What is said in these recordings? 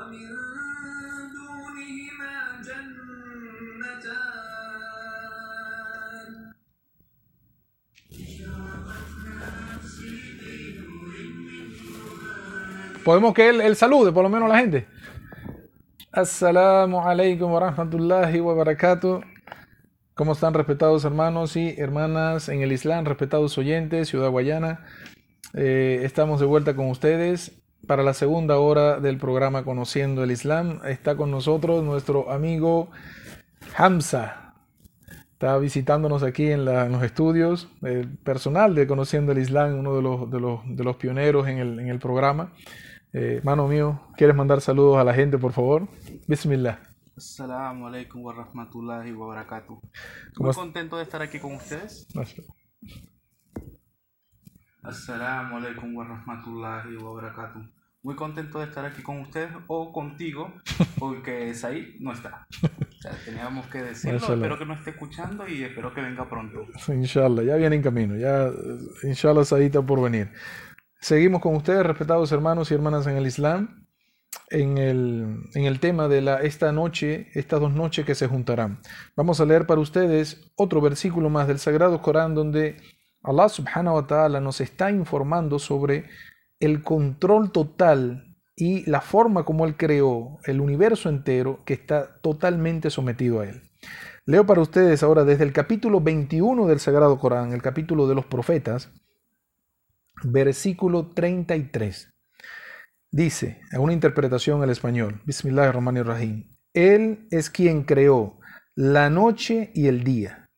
ومن دونهما جنتان Podemos que él, él salude, por lo menos a la gente. Assalamu alaikum wa rahmatullahi wa barakatuh. ¿Cómo están respetados hermanos y hermanas en el Islam, respetados oyentes, Ciudad Guayana? Eh, estamos de vuelta con ustedes para la segunda hora del programa Conociendo el Islam. Está con nosotros nuestro amigo Hamza. Está visitándonos aquí en, la- en los estudios. El personal de Conociendo el Islam, uno de los, de los, de los pioneros en el, en el programa. Eh, mano mío, ¿quieres mandar saludos a la gente, por favor? Bismillah. Assalamu alaikum wa rahmatullahi wa barakatuh. ¿Cómo Muy contento de estar aquí con ustedes. Assalamu alaikum wa rahmatullahi wa barakatuh. Muy contento de estar aquí con ustedes o contigo, porque Said no está. O sea, teníamos que decirlo. Mashallah. Espero que no esté escuchando y espero que venga pronto. Inshallah, ya viene en camino, ya eh, inshallah Said está por venir. Seguimos con ustedes, respetados hermanos y hermanas en el Islam, en el, en el tema de la, esta noche, estas dos noches que se juntarán. Vamos a leer para ustedes otro versículo más del Sagrado Corán donde Allah subhanahu wa ta'ala nos está informando sobre el control total y la forma como Él creó el universo entero que está totalmente sometido a Él. Leo para ustedes ahora desde el capítulo 21 del Sagrado Corán, el capítulo de los profetas, versículo 33. Dice, en una interpretación al español, Bismillahirrahmanirrahim, Él es quien creó la noche y el día,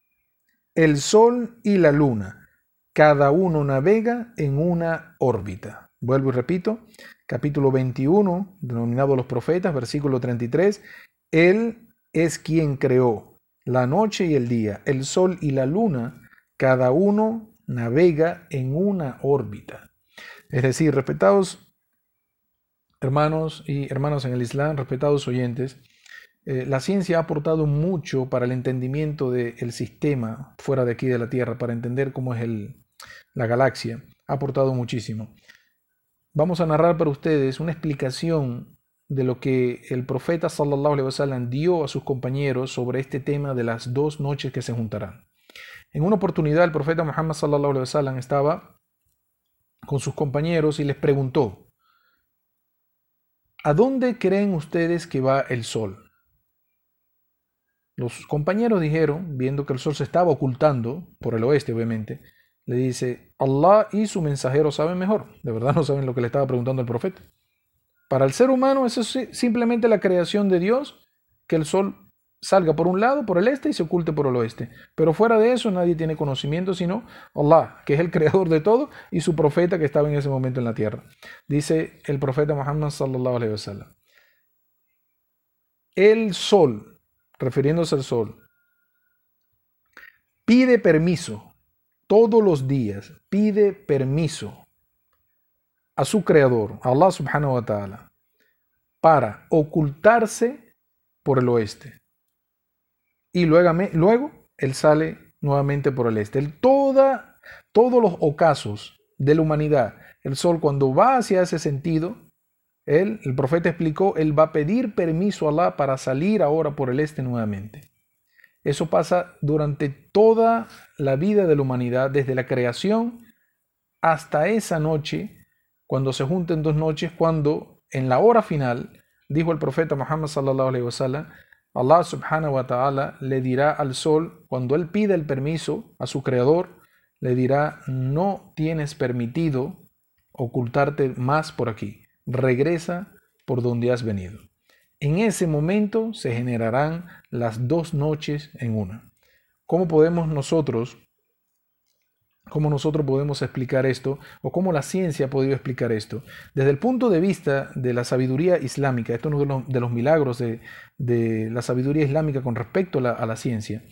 el sol y la luna, cada uno navega en una órbita. Vuelvo y repito, capítulo 21, denominado los profetas, versículo 33, Él es quien creó la noche y el día, el sol y la luna, cada uno navega en una órbita. Es decir, respetados hermanos y hermanas en el Islam, respetados oyentes, eh, la ciencia ha aportado mucho para el entendimiento del sistema fuera de aquí de la Tierra, para entender cómo es el, la galaxia. Ha aportado muchísimo. Vamos a narrar para ustedes una explicación de lo que el profeta sallallahu alaihi wasallam dio a sus compañeros sobre este tema de las dos noches que se juntarán. En una oportunidad el profeta Muhammad sallallahu alaihi wasallam estaba con sus compañeros y les preguntó: ¿A dónde creen ustedes que va el sol? Los compañeros dijeron, viendo que el sol se estaba ocultando por el oeste, obviamente, le dice, Allah y su mensajero saben mejor. De verdad no saben lo que le estaba preguntando el profeta. Para el ser humano eso es simplemente la creación de Dios, que el sol salga por un lado, por el este, y se oculte por el oeste. Pero fuera de eso nadie tiene conocimiento sino Allah, que es el creador de todo, y su profeta que estaba en ese momento en la tierra. Dice el profeta Muhammad sallallahu alaihi wasallam. El sol, refiriéndose al sol, pide permiso todos los días, pide permiso a su creador, Allah subhanahu wa ta'ala, para ocultarse por el oeste. Y luego, luego él sale nuevamente por el este. Todos los ocasos de la humanidad, el sol cuando va hacia ese sentido, él, el profeta explicó, él va a pedir permiso a Allah para salir ahora por el este nuevamente. Eso pasa durante toda la vida de la humanidad, desde la creación hasta esa noche, cuando se junten dos noches, cuando en la hora final, dijo el profeta Muhammad sallallahu wasallam, Allah subhanahu wa ta'ala le dirá al sol, cuando él pide el permiso a su creador, le dirá, no tienes permitido ocultarte más por aquí, regresa por donde has venido. En ese momento se generarán las dos noches en una. ¿Cómo podemos nosotros, cómo nosotros podemos explicar esto o cómo la ciencia ha podido explicar esto? Desde el punto de vista de la sabiduría islámica, esto es uno de los, milagros de, la sabiduría islámica con respecto a la, ciencia,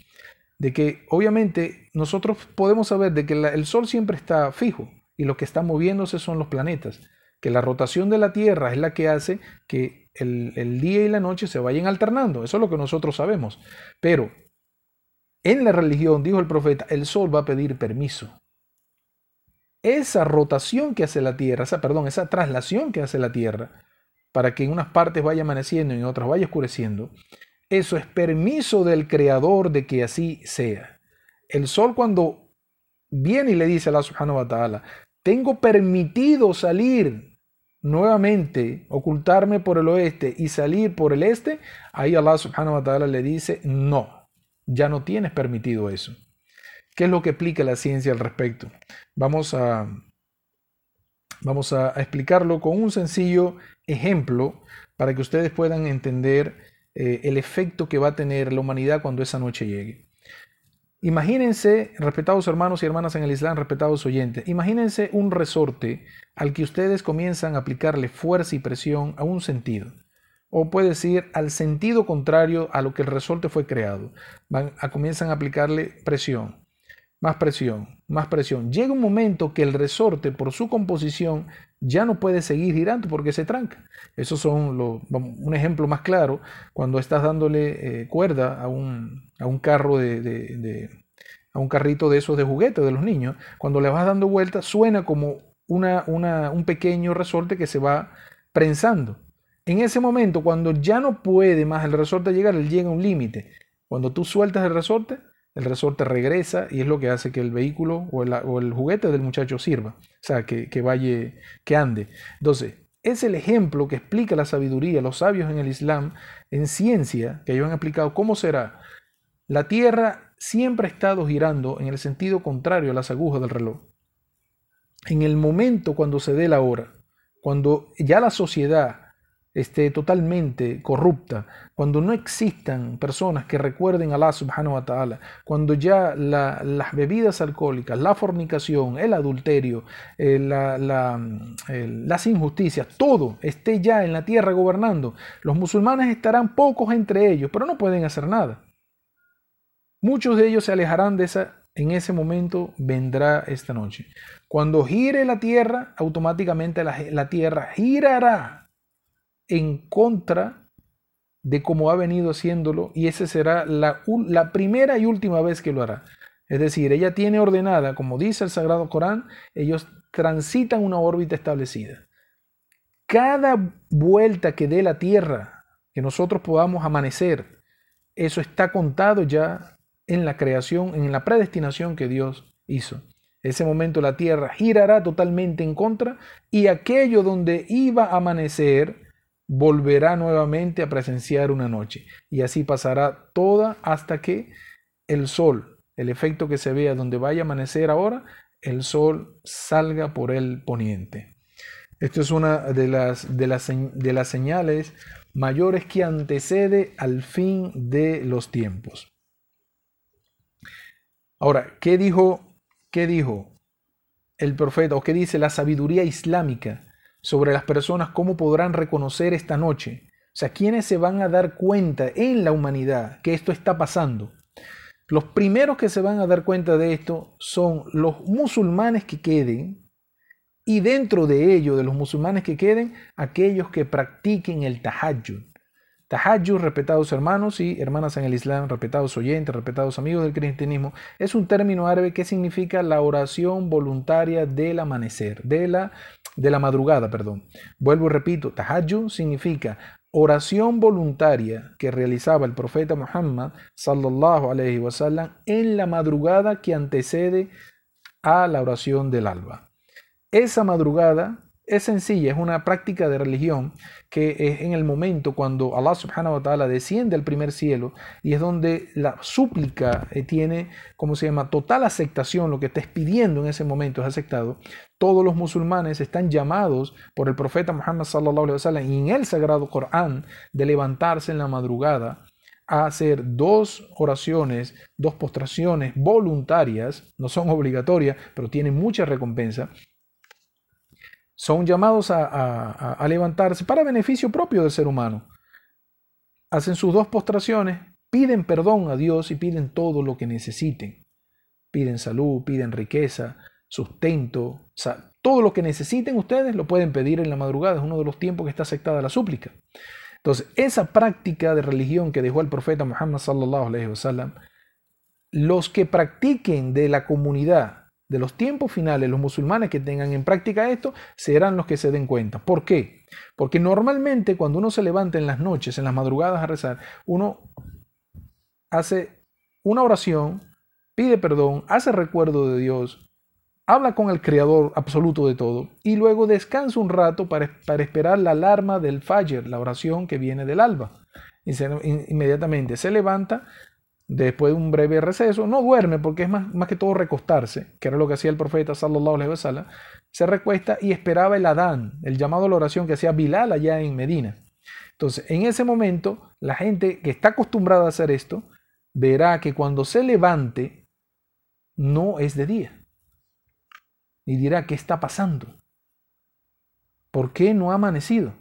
de que obviamente nosotros podemos saber de que el Sol siempre está fijo y lo que está moviéndose son los planetas, que la rotación de la Tierra es la que hace que el, día y la noche se vayan alternando. Eso es lo que nosotros sabemos. Pero en la religión, dijo el profeta, el sol va a pedir permiso. Esa rotación que hace la Tierra, esa, perdón, esa traslación que hace la Tierra, para que en unas partes vaya amaneciendo y en otras vaya oscureciendo, eso es permiso del Creador de que así sea. El sol cuando viene y le dice a Allah subhanahu wa ta'ala, tengo permitido salir nuevamente, ocultarme por el oeste y salir por el este, ahí Allah subhanahu wa ta'ala le dice, no, ya no tienes permitido eso. ¿Qué es lo que explica la ciencia al respecto? Vamos a, vamos a explicarlo con un sencillo ejemplo para que ustedes puedan entender eh, el efecto que va a tener la humanidad cuando esa noche llegue. Imagínense, respetados hermanos y hermanas en el Islam, respetados oyentes, imagínense un resorte al que ustedes comienzan a aplicarle fuerza y presión a un sentido. O puede decir al sentido contrario a lo que el resorte fue creado. A, comienzan a aplicarle presión, más presión, más presión. Llega un momento que el resorte, por su composición, ya no puede seguir girando porque se tranca. Eso son un ejemplo más claro cuando estás dándole eh, cuerda a un, a un carro de, a un carrito de esos de juguete de los niños. Cuando le vas dando vuelta, suena como una, un pequeño resorte que se va prensando. En ese momento, cuando ya no puede más el resorte llegar, él llega a un límite. Cuando tú sueltas el resorte, el resorte regresa y es lo que hace que el vehículo o el, juguete del muchacho sirva, o sea, que, vaya, que ande. Entonces, es el ejemplo que explica la sabiduría, los sabios en el Islam, en ciencia, que ellos han explicado cómo será. La Tierra siempre ha estado girando en el sentido contrario a las agujas del reloj. En el momento cuando se dé la hora, cuando ya la sociedad esté totalmente corrupta, cuando no existan personas que recuerden a Allah subhanahu wa ta'ala, cuando ya las bebidas alcohólicas, la fornicación, el adulterio, eh, las injusticias, todo esté ya en la tierra gobernando, los musulmanes estarán pocos entre ellos, pero no pueden hacer nada. Muchos de ellos se alejarán de esa, en ese momento vendrá esta noche. Cuando gire la tierra, automáticamente la tierra girará en contra de cómo ha venido haciéndolo y esa será la, la, primera y última vez que lo hará. Es decir, ella tiene ordenada, como dice el Sagrado Corán, ellos transitan una órbita establecida. Cada vuelta que dé la Tierra, que nosotros podamos amanecer, eso está contado ya en la creación, en la predestinación que Dios hizo. Ese momento la Tierra girará totalmente en contra y aquello donde iba a amanecer, volverá nuevamente a presenciar una noche. Y así pasará toda hasta que el sol, el efecto que se vea donde vaya a amanecer ahora, el sol salga por el poniente. Esto es una de las, de las, de las señales mayores que antecede al fin de los tiempos. Ahora, ¿qué dijo, qué dijo el profeta o qué dice la sabiduría islámica sobre las personas, cómo podrán reconocer esta noche. O sea, ¿quiénes se van a dar cuenta en la humanidad que esto está pasando? Los primeros que se van a dar cuenta de esto son los musulmanes que queden y dentro de ello, de los musulmanes que queden, aquellos que practiquen el tahajjud. Tahajjud, respetados hermanos y hermanas en el Islam, respetados oyentes, respetados amigos del cristianismo, es un término árabe que significa la oración voluntaria del amanecer, de la, de la madrugada, perdón. Vuelvo y repito, Tahajjud significa oración voluntaria que realizaba el profeta Muhammad sallallahu alaihi wasallam en la madrugada que antecede a la oración del alba. Esa madrugada es sencilla, es una práctica de religión que es en el momento cuando Allah subhanahu wa ta'ala desciende al primer cielo y es donde la súplica eh, tiene, como se llama?, total aceptación, lo que estés pidiendo en ese momento es aceptado. Todos los musulmanes están llamados por el profeta Muhammad sallallahu alaihi y en el sagrado Corán de levantarse en la madrugada a hacer dos oraciones, dos postraciones voluntarias, no son obligatorias, pero tienen mucha recompensa, son llamados a, levantarse para beneficio propio del ser humano. Hacen sus dos postraciones, piden perdón a Dios y piden todo lo que necesiten. Piden salud, piden riqueza, sustento, todo lo que necesiten ustedes lo pueden pedir en la madrugada, es uno de los tiempos que está aceptada la súplica. Entonces, esa práctica de religión que dejó el profeta Muhammad sallallahu los que practiquen de la comunidad de los tiempos finales, los musulmanes que tengan en práctica esto, serán los que se den cuenta. ¿Por qué? Porque normalmente cuando uno se levanta en las noches, en las madrugadas a rezar, uno hace una oración, pide perdón, hace recuerdo de Dios, habla con el Creador absoluto de todo y luego descansa un rato para, para esperar la alarma del Fajr, la oración que viene del alba. Inmediatamente se levanta, después de un breve receso, no duerme porque es más, más que todo recostarse, que era lo que hacía el profeta sallallahu alaihi wasallam, se recuesta y esperaba el Adán, el llamado a la oración que hacía Bilal allá en Medina. Entonces, en ese momento, la gente que está acostumbrada a hacer esto, verá que cuando se levante, no es de día. Y dirá, ¿qué está pasando? ¿Por qué no ha amanecido?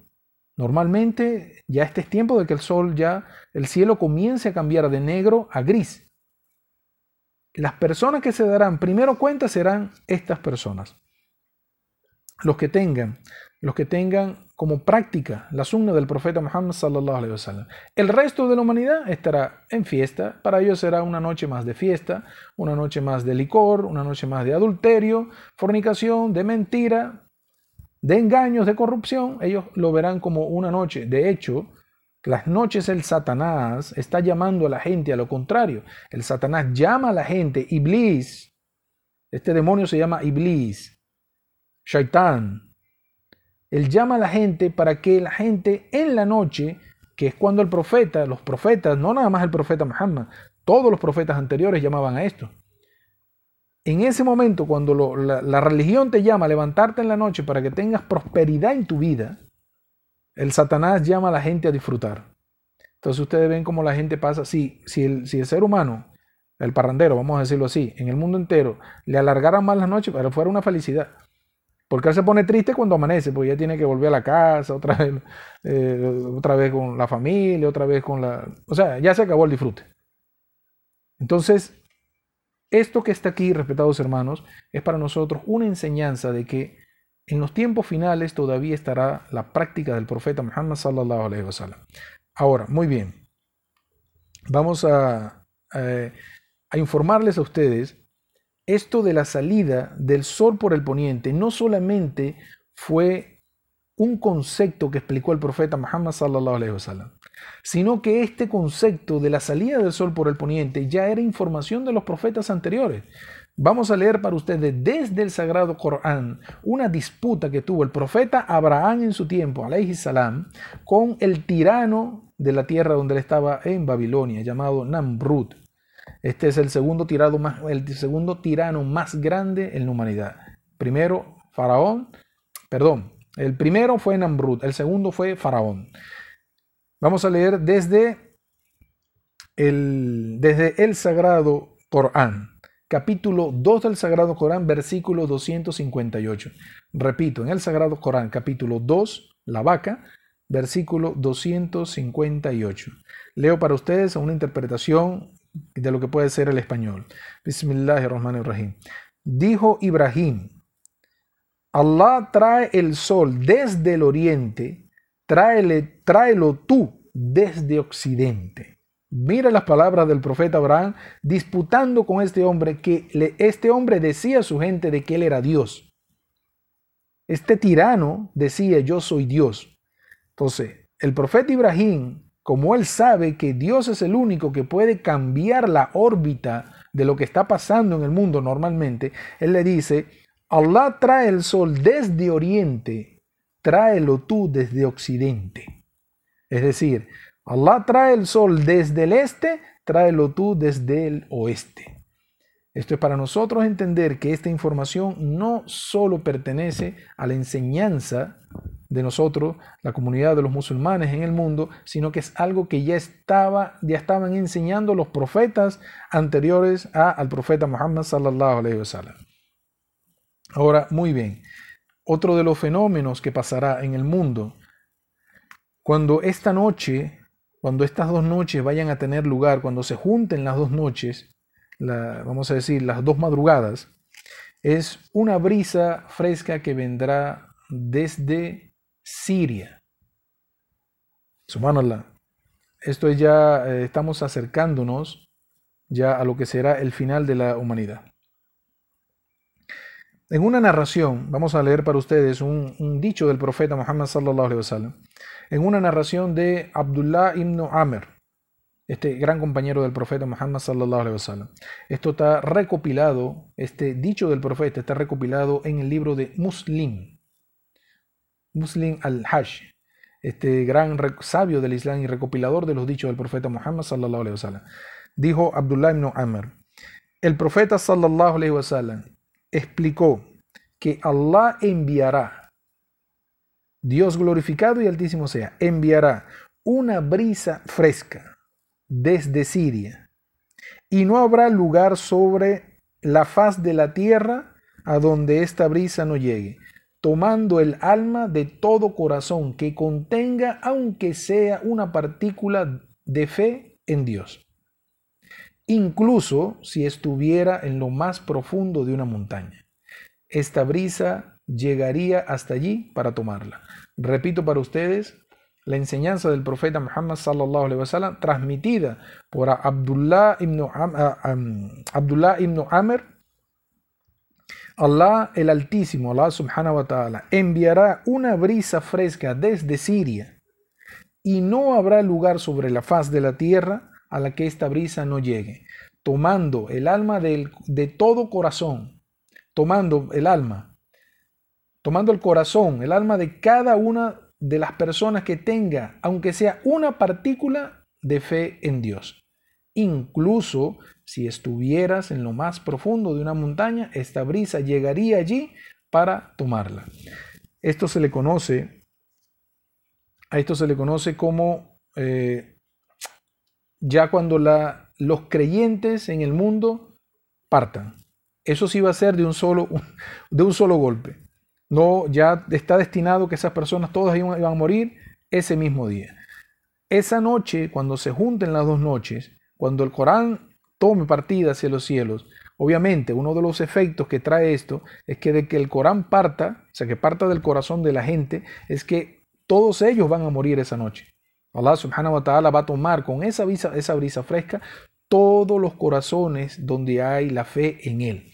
Normalmente ya este es tiempo de que el sol ya, el cielo comience a cambiar de negro a gris. Las personas que se darán primero cuenta serán estas personas. Los que tengan, los que tengan como práctica la sunna del profeta Muhammad sallallahu alaihi wasallam. El resto de la humanidad estará en fiesta, para ellos será una noche más de fiesta, una noche más de licor, una noche más de adulterio, fornicación, de mentira, de engaños, de corrupción, ellos lo verán como una noche. De hecho, las noches el Satanás está llamando a la gente a lo contrario. El Satanás llama a la gente, Iblis. Este demonio se llama Iblis, Shaitán. Él llama a la gente para que la gente en la noche, que es cuando el profeta, los profetas, no nada más el profeta Muhammad, todos los profetas anteriores llamaban a esto. En ese momento, cuando la, religión te llama a levantarte en la noche para que tengas prosperidad en tu vida, el Satanás llama a la gente a disfrutar. Entonces ustedes ven cómo la gente pasa. Si, si, el, ser humano, el parrandero, vamos a decirlo así, en el mundo entero, le alargaran más las noches, pero fuera una felicidad. Porque él se pone triste cuando amanece, porque ya tiene que volver a la casa, otra vez, eh, otra vez con la familia, otra vez con la... O sea, ya se acabó el disfrute. Entonces, esto que está aquí, respetados hermanos, es para nosotros una enseñanza de que en los tiempos finales todavía estará la práctica del profeta Muhammad sallallahu alaihi wasallam. Ahora, muy bien. Vamos a, informarles a ustedes esto de la salida del sol por el poniente no solamente fue un concepto que explicó el profeta Muhammad sallallahu alaihi wasallam, sino que este concepto de la salida del sol por el poniente ya era información de los profetas anteriores. Vamos a leer para ustedes desde el Sagrado Corán una disputa que tuvo el profeta Abraham en su tiempo, alayhi salam, con el tirano de la tierra donde él estaba en Babilonia, llamado Namrud. Este es el segundo, tirado más, el segundo tirano más grande en la humanidad. Primero, Faraón, perdón, el primero fue Namrud, el segundo fue Faraón. Vamos a leer desde el, desde el Sagrado Corán, capítulo 2 del Sagrado Corán, versículo 258. Repito, en el Sagrado Corán, capítulo 2, la vaca, versículo 258. Leo para ustedes una interpretación de lo que puede ser el español. Bismillahirrahmanirrahim. Dijo Ibrahim, Allah trae el sol desde el oriente, tráele, tráelo tú desde occidente. Mira las palabras del profeta Abraham disputando con este hombre que le, este hombre decía a su gente de que él era Dios. Este tirano decía yo soy Dios. Entonces, el profeta Ibrahim, como él sabe que Dios es el único que puede cambiar la órbita de lo que está pasando en el mundo normalmente, él le dice, Allah trae el sol desde oriente, tráelo tú desde occidente. Es decir, Allah trae el sol desde el este, tráelo tú desde el oeste. Esto es para nosotros entender que esta información no solo pertenece a la enseñanza de nosotros, la comunidad de los musulmanes en el mundo, sino que es algo que ya estaba, ya estaban enseñando los profetas anteriores a, al profeta Muhammad sallallahu alaihi wasallam. Ahora, muy bien. Otro de los fenómenos que pasará en el mundo cuando esta noche, cuando estas dos noches vayan a tener lugar, cuando se junten las dos noches, la, vamos a decir las dos madrugadas, es una brisa fresca que vendrá desde Siria. Subhanallah. Esto es ya, eh, estamos acercándonos ya a lo que será el final de la humanidad. En una narración, vamos a leer para ustedes un, dicho del profeta Muhammad sallallahu alaihi wasallam, en una narración de Abdullah ibn Amr, este gran compañero del profeta Muhammad sallallahu alaihi wasallam. Esto está recopilado, este dicho del profeta está recopilado en el libro de Muslim, Muslim al-Hajj, este gran sabio del Islam y recopilador de los dichos del profeta Muhammad sallallahu alaihi wasallam. Dijo Abdullah ibn Amr, el profeta sallallahu alaihi wasallam explicó que Allah enviará, Dios glorificado y altísimo sea, enviará una brisa fresca desde Siria y no habrá lugar sobre la faz de la tierra a donde esta brisa no llegue, tomando el alma de todo corazón que contenga, aunque sea una partícula de fe en Dios, incluso si estuviera en lo más profundo de una montaña. Esta brisa llegaría hasta allí para tomarla. Repito para ustedes la enseñanza del profeta Muhammad sallallahu alaihi wasallam transmitida por Abdullah ibn, Abdullah ibn Amr Allah el Altísimo, Allah subhanahu wa ta'ala, enviará una brisa fresca desde Siria y no habrá lugar sobre la faz de la tierra a la que esta brisa no llegue, tomando el alma de, de todo corazón, tomando el alma, tomando el corazón, el alma de cada una de las personas que tenga, aunque sea una partícula de fe en Dios. Incluso si estuvieras en lo más profundo de una montaña, esta brisa llegaría allí para tomarla. Esto se le conoce, a esto se le conoce como eh, ya cuando los creyentes en el mundo partan. Eso sí va a ser de un solo, de un solo golpe. No, ya está destinado que esas personas todas iban a morir ese mismo día. Esa noche, cuando se junten las dos noches, cuando el Corán tome partida hacia los cielos. Obviamente, uno de los efectos que trae esto es que de que el Corán parta, o sea, que parta del corazón de la gente, es que todos ellos van a morir esa noche. Allah subhanahu wa ta'ala va a tomar con esa brisa, esa brisa fresca todos los corazones donde hay la fe en Él.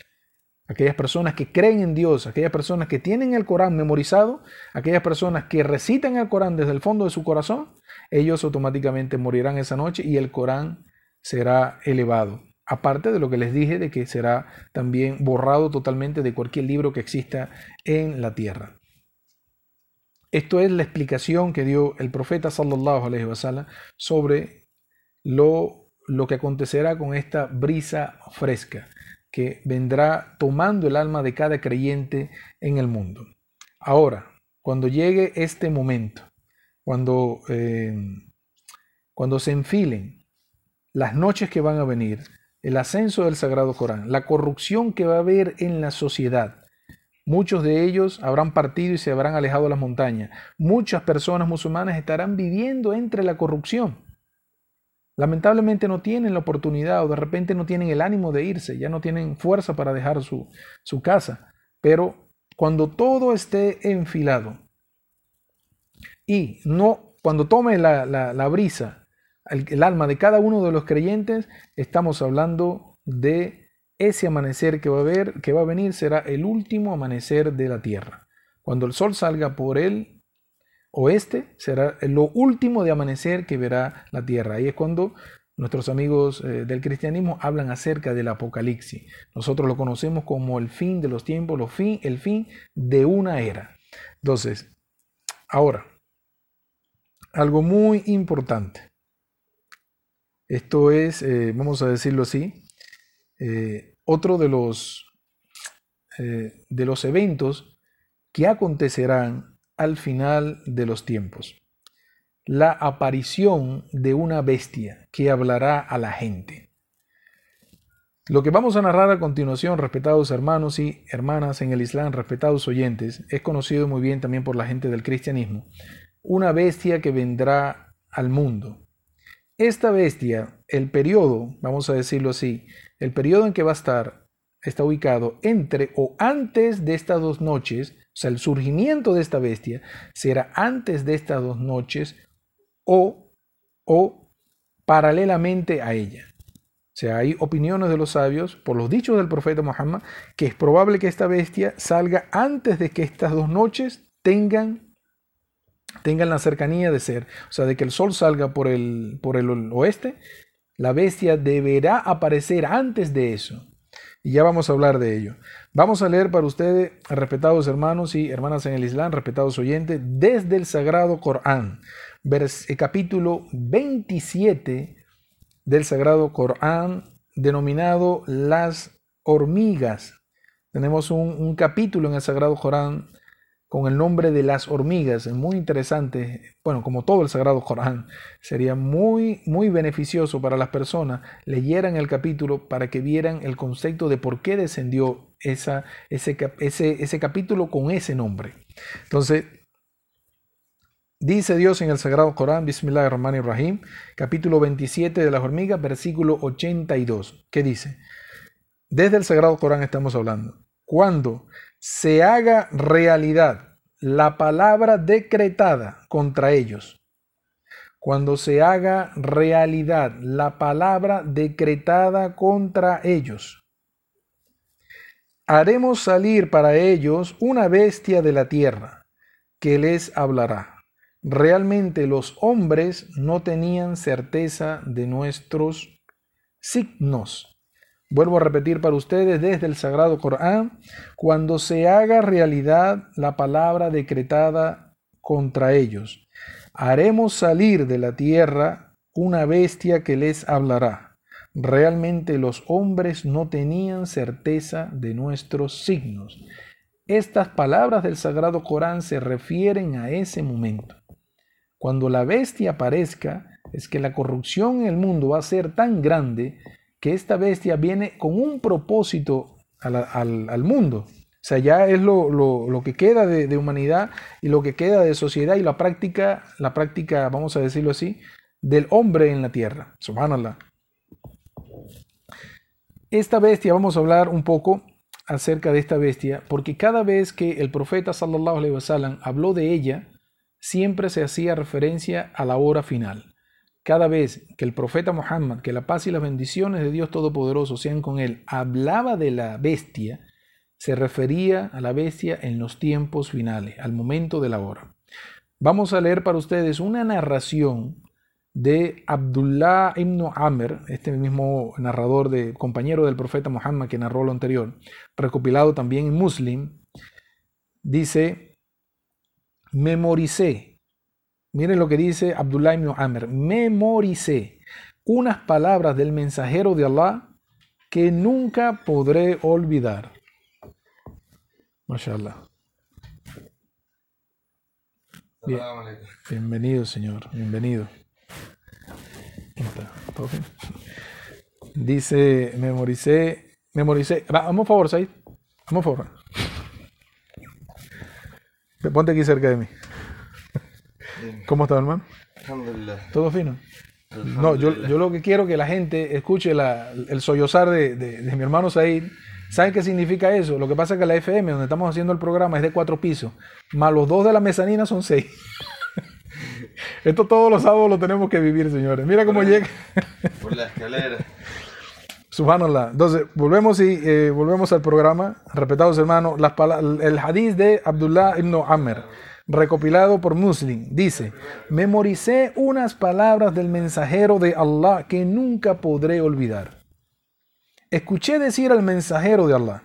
Aquellas personas que creen en Dios, aquellas personas que tienen el Corán memorizado, aquellas personas que recitan el Corán desde el fondo de su corazón, ellos automáticamente morirán esa noche y el Corán será elevado. Aparte de lo que les dije de que será también borrado totalmente de cualquier libro que exista en la tierra. Esto es la explicación que dio el profeta sallallahu alaihi wasallam sobre lo, lo que acontecerá con esta brisa fresca que vendrá tomando el alma de cada creyente en el mundo. Ahora, cuando llegue este momento, cuando, eh, cuando se enfilen las noches que van a venir, el ascenso del Sagrado Corán, la corrupción que va a haber en la sociedad. Muchos de ellos habrán partido y se habrán alejado de las montañas. Muchas personas musulmanas estarán viviendo entre la corrupción. Lamentablemente no tienen la oportunidad o de repente no tienen el ánimo de irse, ya no tienen fuerza para dejar su, su casa. Pero cuando todo esté enfilado y no, cuando tome la, la, la brisa el, alma de cada uno de los creyentes, estamos hablando de ese amanecer que va a haber, que va a venir, será el último amanecer de la tierra. Cuando el sol salga por el oeste, será lo último de amanecer que verá la tierra. Ahí es cuando nuestros amigos eh, del cristianismo hablan acerca del apocalipsis. Nosotros lo conocemos como el fin de los tiempos, el fin de una era. Entonces, ahora, algo muy importante. Esto es, eh, vamos a decirlo así, eh, otro de los, eh, de los eventos que acontecerán al final de los tiempos. La aparición de una bestia que hablará a la gente. Lo que vamos a narrar a continuación, respetados hermanos y hermanas en el Islam, respetados oyentes, es conocido muy bien también por la gente del cristianismo. Una bestia que vendrá al mundo, esta bestia, el periodo, vamos a decirlo así, el periodo en que va a estar está ubicado entre o antes de estas dos noches, o sea, el surgimiento de esta bestia será antes de estas dos noches o, o paralelamente a ella. O sea, hay opiniones de los sabios, por los dichos del profeta Muhammad, que es probable que esta bestia salga antes de que estas dos noches tengan, tengan la cercanía de ser. O sea, de que el sol salga por el, por el oeste, la bestia deberá aparecer antes de eso. Y ya vamos a hablar de ello. Vamos a leer para ustedes, respetados hermanos y hermanas en el Islam, respetados oyentes, desde el Sagrado Corán, eh, capítulo 27 del Sagrado Corán denominado Las hormigas. Tenemos un, un, capítulo en el Sagrado Corán con el nombre de las hormigas, es muy interesante, bueno, como todo el Sagrado Corán, sería muy, muy beneficioso para las personas leyeran el capítulo para que vieran el concepto de por qué descendió esa, ese, ese, ese capítulo con ese nombre. Entonces, Dice Dios en el Sagrado Corán, Bismillahirrahmanirrahim, capítulo 27 de las hormigas, versículo 82. ¿Qué dice? Desde el Sagrado Corán estamos hablando. Cuando se haga realidad la palabra decretada contra ellos, cuando se haga realidad la palabra decretada contra ellos, haremos salir para ellos una bestia de la tierra que les hablará realmente los hombres no tenían certeza de nuestros signos. Vuelvo a repetir para ustedes desde el Sagrado Corán, cuando se haga realidad la palabra decretada contra ellos, haremos salir de la tierra una bestia que les hablará. Realmente los hombres no tenían certeza de nuestros signos. Estas palabras del Sagrado Corán se refieren a ese momento. Cuando la bestia aparezca, es que la corrupción en el mundo va a ser tan grande que esta bestia viene con un propósito al, mundo. O sea, ya es lo, que queda de, humanidad y lo que queda de sociedad y la práctica, la práctica, vamos a decirlo así, del hombre en la tierra. Subhanallah. Esta bestia, vamos a hablar un poco acerca de esta bestia, porque cada vez que el profeta sallallahu habló de ella, siempre se hacía referencia a la hora final. Cada vez que el profeta Muhammad, que la paz y las bendiciones de Dios Todopoderoso sean con él, hablaba de la bestia, se refería a la bestia en los tiempos finales, al momento de la hora. Vamos a leer para ustedes una narración de Abdullah ibn Amr, este mismo narrador de compañero del profeta Muhammad que narró lo anterior, recopilado también en Muslim, dice memoricé. Miren lo que dice Abdullah ibn Amr. Memoricé unas palabras del mensajero de Allah que nunca podré olvidar. MashaAllah. Bien. Bienvenido, Señor. Bienvenido. Dice, memoricé, memoricé. Vamos a favor, Said. Vamos a favor. Ponte aquí cerca de mí. ¿Cómo estás, hermano? ¿Todo fino? No, yo, yo, lo que quiero es que la gente escuche el sollozar de, mi hermano Said. ¿Saben qué significa eso? Lo que pasa es que la FM, donde estamos haciendo el programa, es de cuatro pisos, más los dos de la mezanina son seis. Esto todos los sábados lo tenemos que vivir, señores. Mira cómo llega. Por la escalera. Subhanallah. Entonces, volvemos y eh, volvemos al programa. Respetados hermanos, el hadith de Abdullah ibn Amr, recopilado por Muslim, dice: Memoricé unas palabras del mensajero de Allah que nunca podré olvidar. Escuché decir al mensajero de Allah: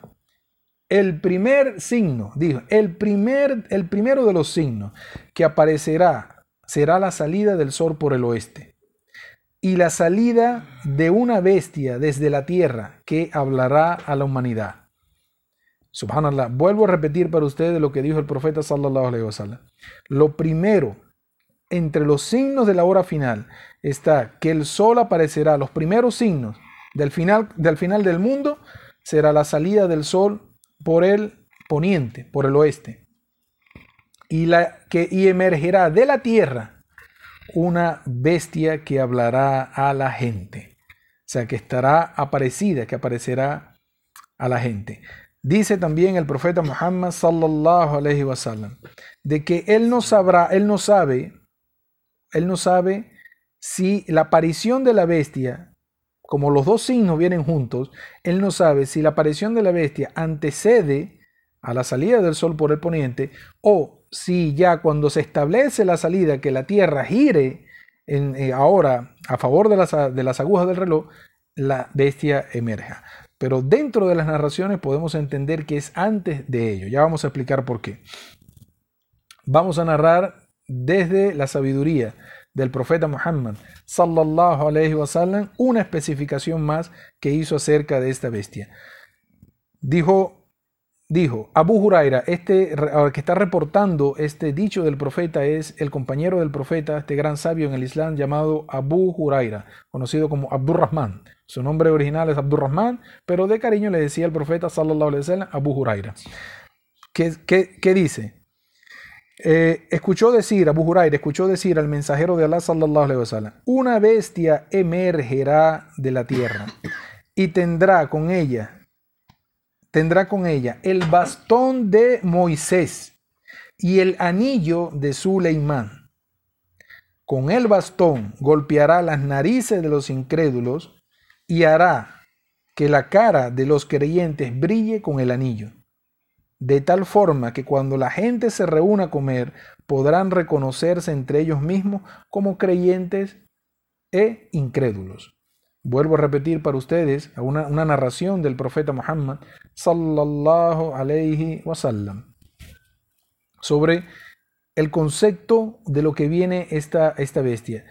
El primer signo, dijo, el, primer, el primero de los signos que aparecerá será la salida del sol por el oeste y la salida de una bestia desde la tierra que hablará a la humanidad. Subhanallah, vuelvo a repetir para ustedes lo que dijo el profeta sallallahu alaihi wasallam. Lo primero entre los signos de la hora final está que el sol aparecerá, los primeros signos del final del final del mundo será la salida del sol por el poniente, por el oeste. Y la que y emergerá de la tierra una bestia que hablará a la gente. O sea, que estará aparecida, que aparecerá a la gente. Dice también el profeta Muhammad sallallahu alaihi wasallam de que él no sabrá, él no sabe, él no sabe si la aparición de la bestia como los dos signos vienen juntos, él no sabe si la aparición de la bestia antecede a la salida del sol por el poniente o si ya cuando se establece la salida que la Tierra gire en, eh, ahora a favor de las, de las agujas del reloj, la bestia emerja. Pero dentro de las narraciones podemos entender que es antes de ello. Ya vamos a explicar por qué. Vamos a narrar desde la sabiduría del profeta Muhammad sallallahu alaihi wasallam una especificación más que hizo acerca de esta bestia. Dijo dijo Abu Huraira, este que está reportando este dicho del profeta es el compañero del profeta, este gran sabio en el Islam llamado Abu Huraira, conocido como Abdurrahman. Su nombre original es Abdurrahman, pero de cariño le decía el profeta sallallahu alaihi wasallam Abu Huraira. ¿Qué, qué, qué dice? Eh, escuchó decir, Abu Huraira escuchó decir al mensajero de Allah sallallahu alaihi wasallam, una bestia emergerá de la tierra y tendrá con ella, tendrá con ella el bastón de Moisés y el anillo de Suleimán. Con el bastón golpeará las narices de los incrédulos y hará que la cara de los creyentes brille con el anillo de tal forma que cuando la gente se reúna a comer podrán reconocerse entre ellos mismos como creyentes e incrédulos. Vuelvo a repetir para ustedes una, una narración del profeta Muhammad sallallahu alayhi wasallam sobre el concepto de lo que viene esta, esta bestia.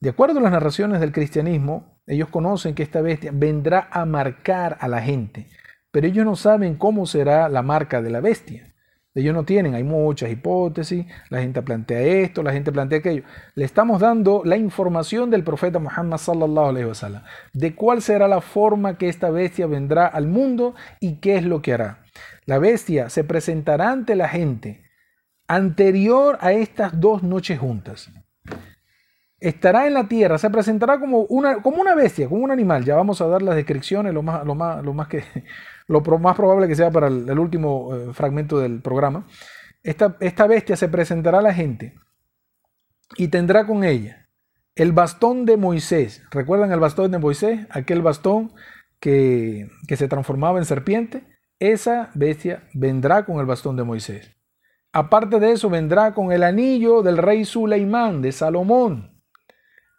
De acuerdo a las narraciones del cristianismo, ellos conocen que esta bestia vendrá a marcar a la gente pero ellos no saben cómo será la marca de la bestia. Ellos no tienen, hay muchas hipótesis, la gente plantea esto, la gente plantea aquello. Le estamos dando la información del profeta Muhammad sallallahu alaihi wasallam, de cuál será la forma que esta bestia vendrá al mundo y qué es lo que hará. La bestia se presentará ante la gente anterior a estas dos noches juntas. Estará en la tierra, se presentará como una, como una bestia, como un animal. Ya vamos a dar las descripciones lo más, lo más, lo más que lo más probable que sea para el, último eh, fragmento del programa, esta, esta bestia se presentará a la gente y tendrá con ella el bastón de Moisés. ¿Recuerdan el bastón de Moisés? Aquel bastón que, que se transformaba en serpiente. Esa bestia vendrá con el bastón de Moisés. Aparte de eso, vendrá con el anillo del rey Suleimán, de Salomón.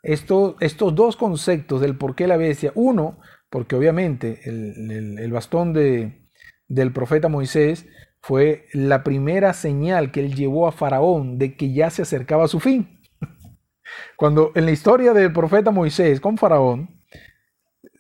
Esto, estos dos conceptos del por qué la bestia, uno, porque obviamente el, bastón de, del profeta Moisés fue la primera señal que él llevó a Faraón de que ya se acercaba a su fin. Cuando en la historia del profeta Moisés con Faraón,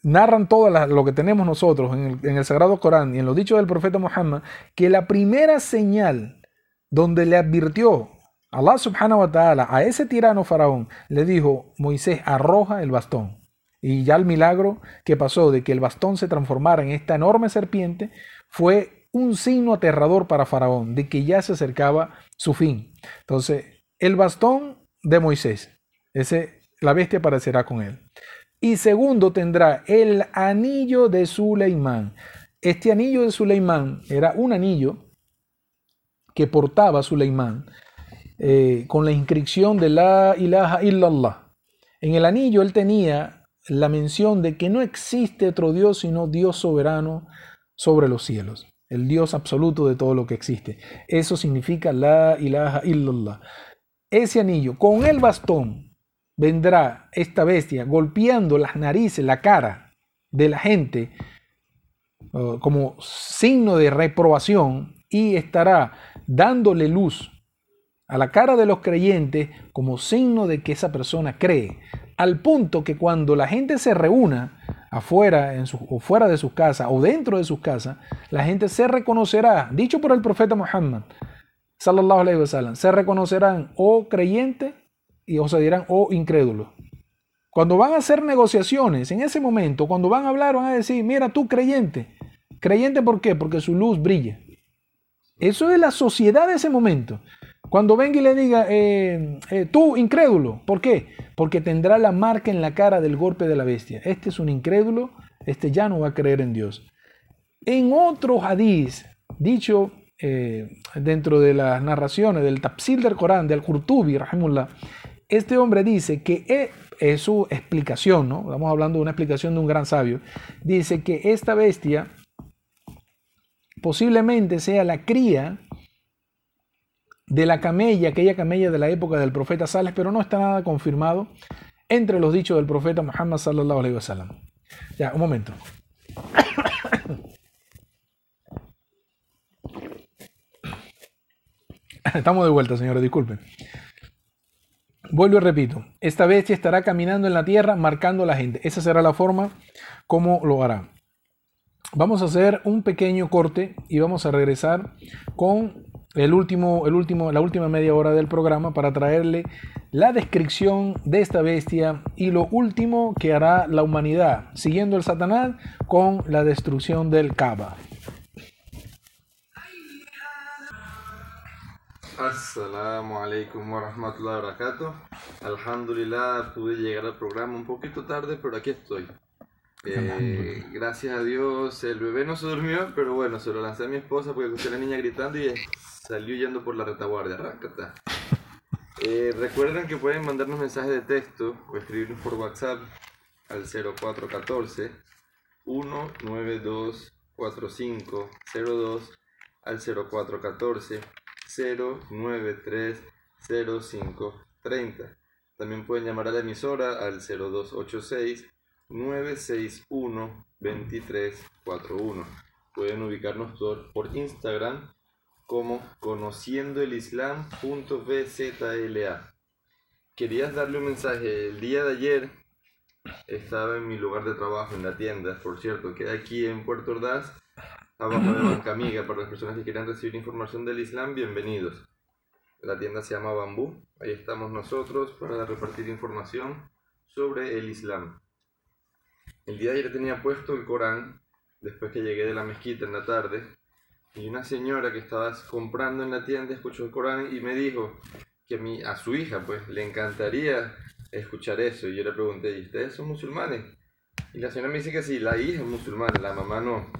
narran todo lo que tenemos nosotros en el, en el, Sagrado Corán y en los dichos del profeta Muhammad, que la primera señal donde le advirtió Allah subhanahu wa ta'ala a ese tirano Faraón, le dijo, Moisés, arroja el bastón. Y ya el milagro que pasó de que el bastón se transformara en esta enorme serpiente fue un signo aterrador para Faraón de que ya se acercaba su fin. Entonces, el bastón de Moisés, ese, la bestia aparecerá con él. Y segundo, tendrá el anillo de Suleimán. Este anillo de Suleimán era un anillo que portaba Suleimán eh, con la inscripción de la ilaha illallah. En el anillo él tenía la mención de que no existe otro Dios sino Dios soberano sobre los cielos, el Dios absoluto de todo lo que existe. Eso significa la ilaha illallah. Ese anillo, con el bastón, vendrá esta bestia golpeando las narices, la cara de la gente uh, como signo de reprobación y estará dándole luz a la cara de los creyentes como signo de que esa persona cree al punto que cuando la gente se reúna afuera en o fuera de sus casas o dentro de sus casas, la gente se reconocerá, dicho por el profeta Muhammad, sallallahu alaihi wasallam, se reconocerán o creyentes y o se dirán o incrédulos. Cuando van a hacer negociaciones, en ese momento, cuando van a hablar, van a decir, mira tú creyente. ¿Creyente por qué? Porque su luz brilla. Eso es la sociedad de ese momento. Cuando venga y le diga, eh, eh, tú incrédulo, ¿por qué? Porque tendrá la marca en la cara del golpe de la bestia. Este es un incrédulo, este ya no va a creer en Dios. En otro hadiz, dicho eh, dentro de las narraciones del Tafsir del Corán, del Qurtubi, rahimullah, este hombre dice que e- es su explicación, ¿no? Estamos hablando de una explicación de un gran sabio. Dice que esta bestia posiblemente sea la cría de la camella, aquella camella de la época del profeta Sales, pero no está nada confirmado entre los dichos del profeta Muhammad sallallahu alaihi wasallam. Ya, un momento. Estamos de vuelta, señores, disculpen. Vuelvo y repito, esta bestia estará caminando en la tierra marcando a la gente. Esa será la forma como lo hará. Vamos a hacer un pequeño corte y vamos a regresar con el último, el último, la última media hora del programa para traerle la descripción de esta bestia y lo último que hará la humanidad, siguiendo el Satanás con la destrucción del Kaaba. Assalamu alaikum wa rahmatullahi wa barakatuh. Alhamdulillah, pude llegar al programa un poquito tarde, pero aquí estoy. Eh, gracias a Dios, el bebé no se durmió, pero bueno, se lo lancé a mi esposa porque escuché a la niña gritando y salió yendo por la retaguardia. Rácata. Eh, recuerden que pueden mandarnos mensajes de texto o escribirnos por WhatsApp al 0414 1924502 al 0414 0930530. También pueden llamar a la emisora al 0286 961 2341. Pueden ubicarnos por Instagram como conociendoelislam.bzla. Querías darle un mensaje. El día de ayer estaba en mi lugar de trabajo, en la tienda, por cierto, que aquí en Puerto Ordaz, abajo de Banca Amiga, para las personas que quieran recibir información del Islam, bienvenidos. La tienda se llama Bambú, ahí estamos nosotros para repartir información sobre el Islam. El día de ayer tenía puesto el Corán, después que llegué de la mezquita en la tarde, y una señora que estaba comprando en la tienda escuchó el Corán y me dijo que a, su hija pues le encantaría escuchar eso. Y yo le pregunté, ¿y ustedes son musulmanes? Y la señora me dice que sí, la hija es musulmana, la mamá no.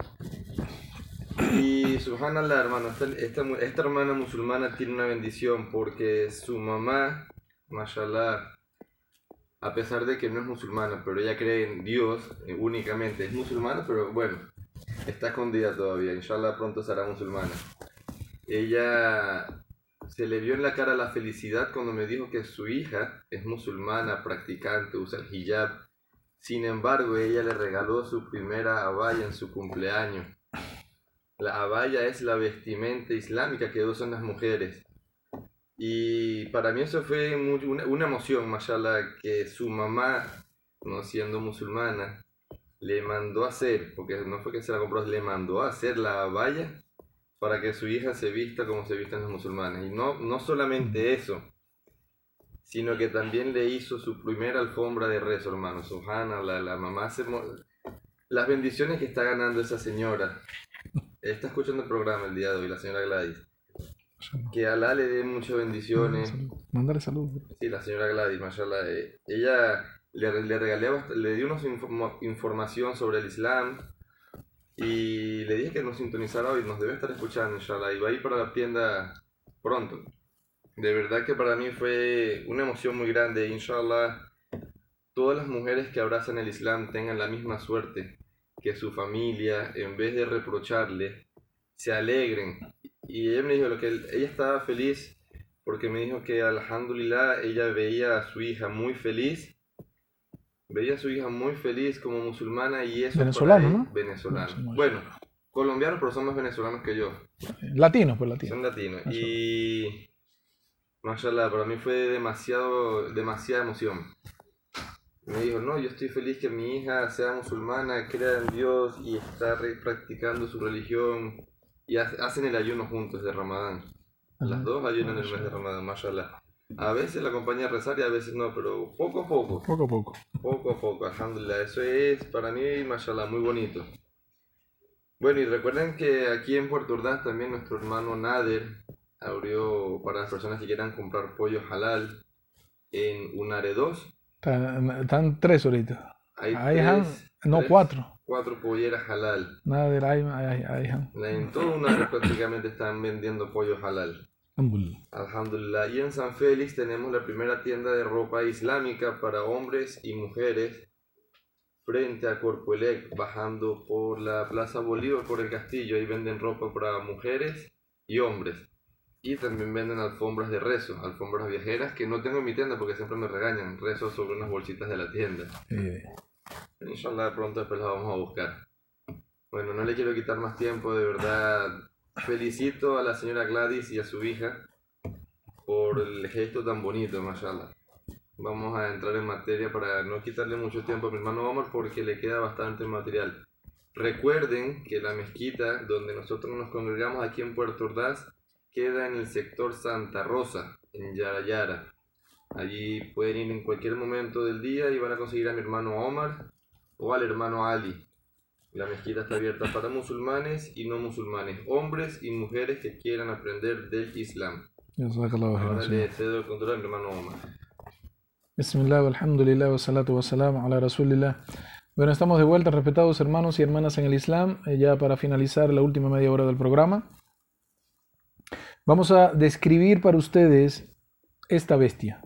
Y subhanallah, hermano, esta, esta, esta hermana musulmana tiene una bendición porque su mamá, mashallah, a pesar de que no es musulmana, pero ella cree en Dios únicamente, es musulmana, pero bueno, está escondida todavía, inshallah pronto será musulmana. Ella se le vio en la cara la felicidad cuando me dijo que su hija es musulmana, practicante, usa el hijab. Sin embargo, ella le regaló su primera abaya en su cumpleaños. La abaya es la vestimenta islámica que usan las mujeres. Y para mí eso fue una, una emoción, mashallah, que su mamá, no siendo musulmana, le mandó a hacer, porque no fue que se la compró, le mandó a hacer la abaya para que su hija se vista como se visten los musulmanes. Y no, no solamente eso, sino que también le hizo su primera alfombra de rezo, hermano. Subhanallah, la mamá se... Las bendiciones que está ganando esa señora. Está escuchando el programa el día de hoy, la señora Gladys. Que Alá le dé muchas bendiciones. Mándale saludos. Sí, la señora Gladys, mashallah. eh, ella le, le regalé, le di una informa- información sobre el Islam y le dije que nos sintonizara hoy, nos debe estar escuchando, inshallah, y va a ir para la tienda pronto. De verdad que para mí fue una emoción muy grande, inshallah. Todas las mujeres que abrazan el Islam tengan la misma suerte, que su familia, en vez de reprocharle, se alegren. Y ella me dijo lo que ella estaba feliz porque me dijo que alhamdulillah ella veía a su hija muy feliz veía a su hija muy feliz como musulmana y eso Venezolano, ¿no? venezolano Venezolano. bueno colombianos pero son más venezolanos que yo Latino, pues latino. son latinos Mashallah. y mashallah para mí fue demasiado demasiada emoción me dijo no yo estoy feliz que mi hija sea musulmana crea en Dios y está practicando su religión y ha- hacen el ayuno juntos de Ramadán las dos ayunan el mes de Ramadán, mashallah. A veces la acompaña a rezar y a veces no, pero poco a poco, Poco a poco. poco a poco, alhamdulillah. Eso es para mí, mashallah, muy bonito. Bueno, y recuerden que aquí en Puerto Ordaz también nuestro hermano Nader abrió para las personas que quieran comprar pollo halal en Unare 2. Están, tres ahorita. Hay tres- han- no, tres- cuatro. cuatro polleras halal. Ahí, ahí, ahí han. En todo Unare prácticamente están vendiendo pollo halal. Alhamdulillah. Alhamdulillah. Y en San Félix tenemos la primera tienda de ropa islámica para hombres y mujeres frente a Corpuelec, bajando por la Plaza Bolívar, por el castillo. Ahí venden ropa para mujeres y hombres. Y también venden alfombras de rezo, alfombras viajeras, que no tengo en mi tienda porque siempre me regañan. Rezo sobre unas bolsitas de la tienda. Eh, Inshallah pronto después las vamos a buscar. Bueno, no le quiero quitar más tiempo, de verdad. Felicito a la señora Gladys y a su hija por el gesto tan bonito, mashallah. Vamos a entrar en materia para no quitarle mucho tiempo a mi hermano Omar porque le queda bastante material. Recuerden que la mezquita donde nosotros nos congregamos aquí en Puerto Ordaz queda en el sector Santa Rosa, en Yarayara. Allí pueden ir en cualquier momento del día y van a conseguir a mi hermano Omar o al hermano Ali. La mezquita está abierta para musulmanes y no musulmanes, hombres y mujeres que quieran aprender del Islam. Ahora le cedo el control a mi hermano Omar. Bismillah, alhamdulillah, wa salatu wa salam ala rasulillah. Bueno, estamos de vuelta, respetados hermanos y hermanas en el Islam, eh, ya para finalizar la última media hora del programa. Vamos a describir para ustedes esta bestia.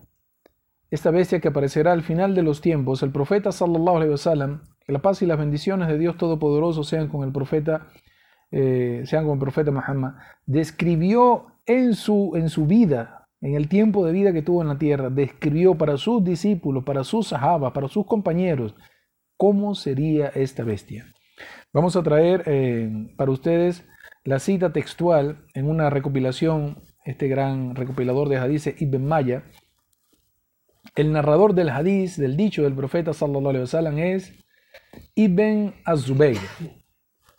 Esta bestia que aparecerá al final de los tiempos. El profeta sallallahu alaihi wasallam, que la paz y las bendiciones de Dios Todopoderoso sean con el profeta, eh, sean con el profeta Muhammad, describió en su, en su vida, en el tiempo de vida que tuvo en la tierra, describió para sus discípulos, para sus sahabas, para sus compañeros, cómo sería esta bestia. Vamos a traer eh, para ustedes la cita textual en una recopilación, este gran recopilador de hadices Ibn Maya. El narrador del hadiz, del dicho del profeta sallallahu alaihi wasallam es Ibn Az-Zubayr.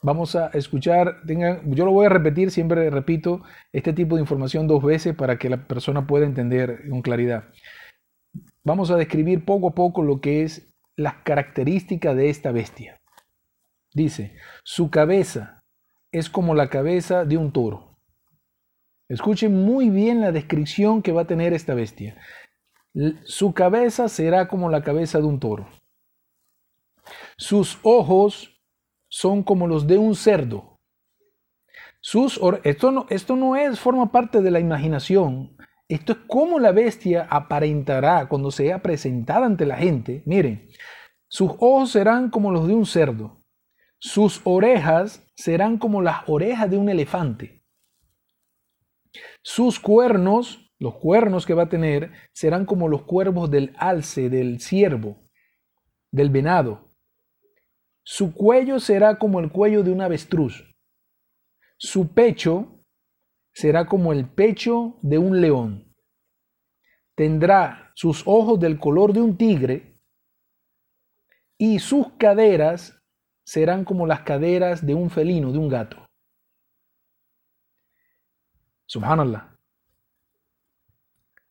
Vamos a escuchar, tengan, yo lo voy a repetir, siempre repito este tipo de información dos veces para que la persona pueda entender con claridad. Vamos a describir poco a poco lo que es las características de esta bestia. Dice, su cabeza es como la cabeza de un toro. Escuchen muy bien la descripción que va a tener esta bestia. Su cabeza será como la cabeza de un toro. Sus ojos son como los de un cerdo. Sus esto, no, esto no es, forma parte de la imaginación. Esto es como la bestia aparentará cuando sea presentada ante la gente. Miren, sus ojos serán como los de un cerdo. Sus orejas serán como las orejas de un elefante. Sus cuernos, los cuernos que va a tener, serán como los cuervos del alce, del ciervo, del venado. Su cuello será como el cuello de un avestruz. Su pecho será como el pecho de un león. Tendrá sus ojos del color de un tigre y sus caderas serán como las caderas de un felino, de un gato. Subhanallah.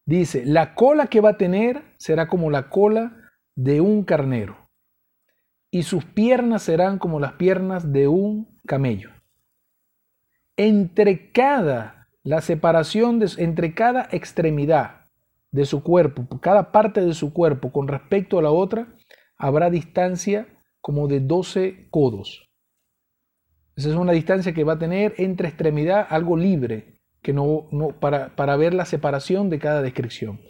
Dice, la cola que va a tener será como la cola de un carnero y sus piernas serán como las piernas de un camello. Entre cada, la separación entre cada extremidad de su cuerpo, cada parte de su cuerpo con respecto a la otra, habrá distancia como de 12 codos. Esa es una distancia que va a tener entre extremidad algo libre, que no, no para, para ver la separación de cada descripción.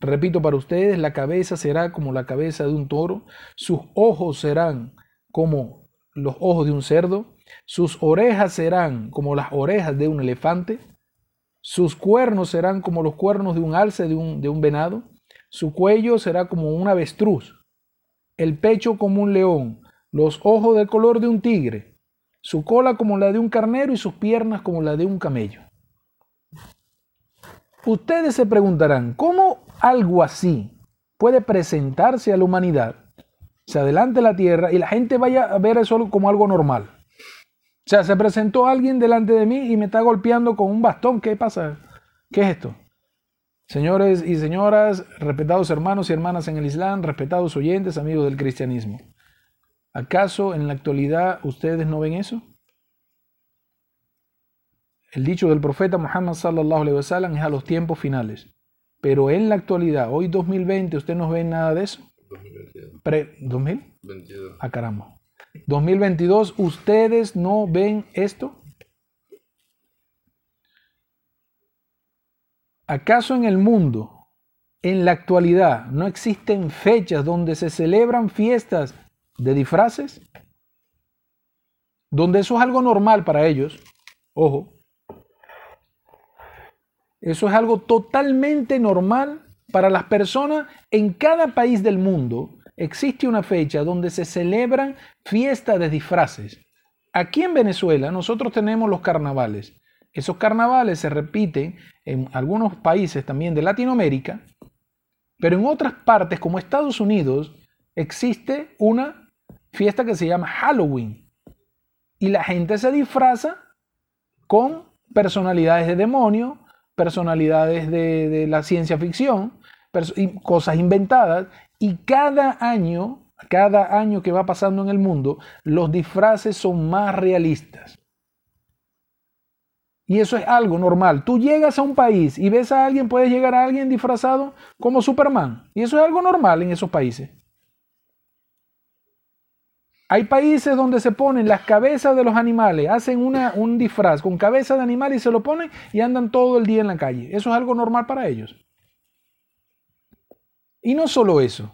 Repito para ustedes, la cabeza será como la cabeza de un toro, sus ojos serán como los ojos de un cerdo, sus orejas serán como las orejas de un elefante, sus cuernos serán como los cuernos de un alce de un, de un venado, su cuello será como un avestruz, el pecho como un león, los ojos del color de un tigre, su cola como la de un carnero y sus piernas como la de un camello. Ustedes se preguntarán, ¿cómo algo así puede presentarse a la humanidad? Se adelante la tierra y la gente vaya a ver eso como algo normal. O sea, se presentó alguien delante de mí y me está golpeando con un bastón. ¿Qué pasa? ¿Qué es esto? Señores y señoras, respetados hermanos y hermanas en el Islam, respetados oyentes, amigos del cristianismo. ¿Acaso en la actualidad ustedes no ven eso? El dicho del profeta Muhammad sallallahu alaihi wasallam es a los tiempos finales. Pero en la actualidad, hoy 2020, ¿usted no ve nada de eso? 2022. Pre, ¿2000? 22. Ah, caramba. 2022, ¿ustedes no ven esto? ¿Acaso en el mundo, en la actualidad, no existen fechas donde se celebran fiestas de disfraces? Donde eso es algo normal para ellos. Ojo. Eso es algo totalmente normal para las personas en cada país del mundo. Existe una fecha donde se celebran fiestas de disfraces. Aquí en Venezuela nosotros tenemos los carnavales. Esos carnavales se repiten en algunos países también de Latinoamérica, pero en otras partes como Estados Unidos existe una fiesta que se llama Halloween. Y la gente se disfraza con personalidades de demonio, personalidades de, la ciencia ficción, cosas inventadas. Y cada año, cada año que va pasando en el mundo, los disfraces son más realistas. Y eso es algo normal. Tú llegas a un país y ves a alguien, puedes llegar a alguien disfrazado como Superman. Y eso es algo normal en esos países. Hay países donde se ponen las cabezas de los animales, hacen un disfraz con cabeza de animal y se lo ponen y andan todo el día en la calle. Eso es algo normal para ellos. Y no solo eso.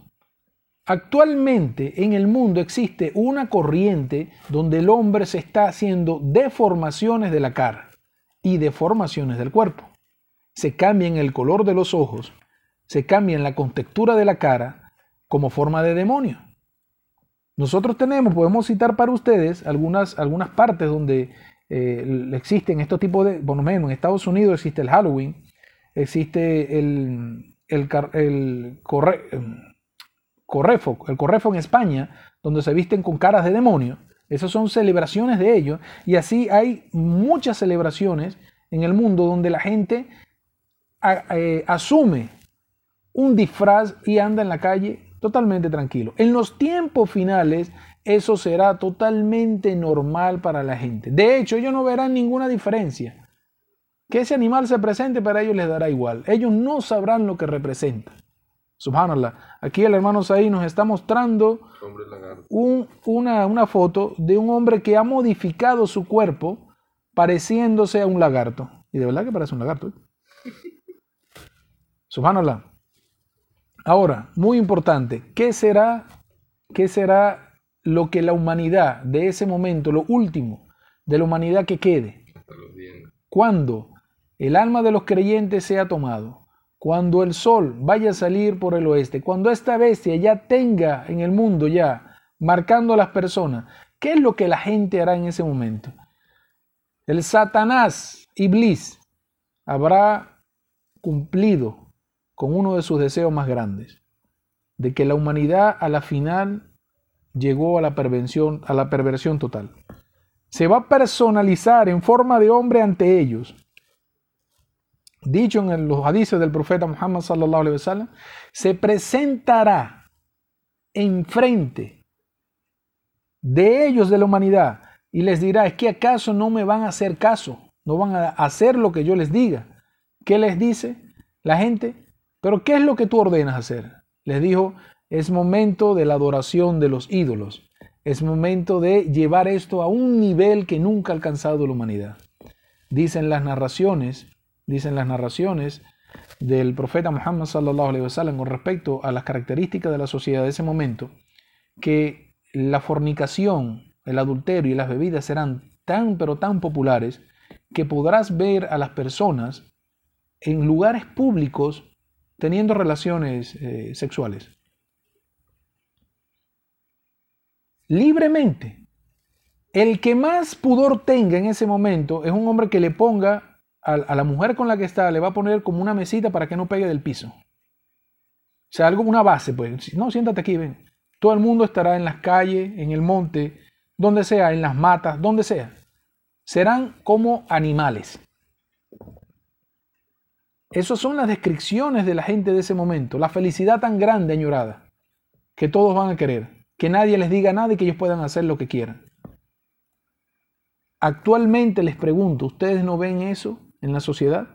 Actualmente en el mundo existe una corriente donde el hombre se está haciendo deformaciones de la cara y deformaciones del cuerpo. Se cambian el color de los ojos, se cambian la contextura de la cara como forma de demonio. Nosotros tenemos, podemos citar para ustedes algunas, algunas partes donde eh, existen estos tipos de, por lo menos en Estados Unidos existe el Halloween, existe el, el, el corre, correfo, el correfo en España, donde se visten con caras de demonio. Esas son celebraciones de ellos. Y así hay muchas celebraciones en el mundo donde la gente eh, asume un disfraz y anda en la calle totalmente tranquilo. En los tiempos finales, eso será totalmente normal para la gente. De hecho, ellos no verán ninguna diferencia. Que ese animal se presente para ellos les dará igual. Ellos no sabrán lo que representa. Subhanallah. Aquí el hermano Saí nos está mostrando un, una, una foto de un hombre que ha modificado su cuerpo pareciéndose a un lagarto. Y de verdad que parece un lagarto. Subhanallah. Ahora, muy importante, ¿qué será, ¿qué será lo que la humanidad de ese momento, lo último de la humanidad que quede? Cuando el alma de los creyentes sea tomado, cuando el sol vaya a salir por el oeste, cuando esta bestia ya tenga en el mundo ya marcando a las personas, ¿qué es lo que la gente hará en ese momento? El Satanás, Iblis, habrá cumplido con uno de sus deseos más grandes, de que la humanidad a la final llegó a la perversión, a la perversión total. Se va a personalizar en forma de hombre ante ellos. Dicho en los hadices del profeta Muhammad sallallahu alaihi wasallam, se presentará enfrente de ellos de la humanidad y les dirá, es que acaso no me van a hacer caso, no van a hacer lo que yo les diga. ¿Qué les dice la gente? Pero ¿qué es lo que tú ordenas hacer? Les dijo, es momento de la adoración de los ídolos. Es momento de llevar esto a un nivel que nunca ha alcanzado la humanidad. Dicen las narraciones, dicen las narraciones del profeta Muhammad sallallahu alaihi wasallam con respecto a las características de la sociedad de ese momento, que la fornicación, el adulterio y las bebidas serán tan pero tan populares que podrás ver a las personas en lugares públicos teniendo relaciones eh, sexuales. Libremente. El que más pudor tenga en ese momento es un hombre que le ponga a, a la mujer con la que está, le va a poner como una mesita para que no pegue del piso. O sea, algo, una base, pues. No, siéntate aquí, ven. Todo el mundo estará en las calles, en el monte, donde sea, en las matas, donde sea. Serán como animales. Esas son las descripciones de la gente de ese momento, la felicidad tan grande añorada, que todos van a querer, que nadie les diga nada y que ellos puedan hacer lo que quieran. Actualmente les pregunto, ¿ustedes no ven eso en la sociedad?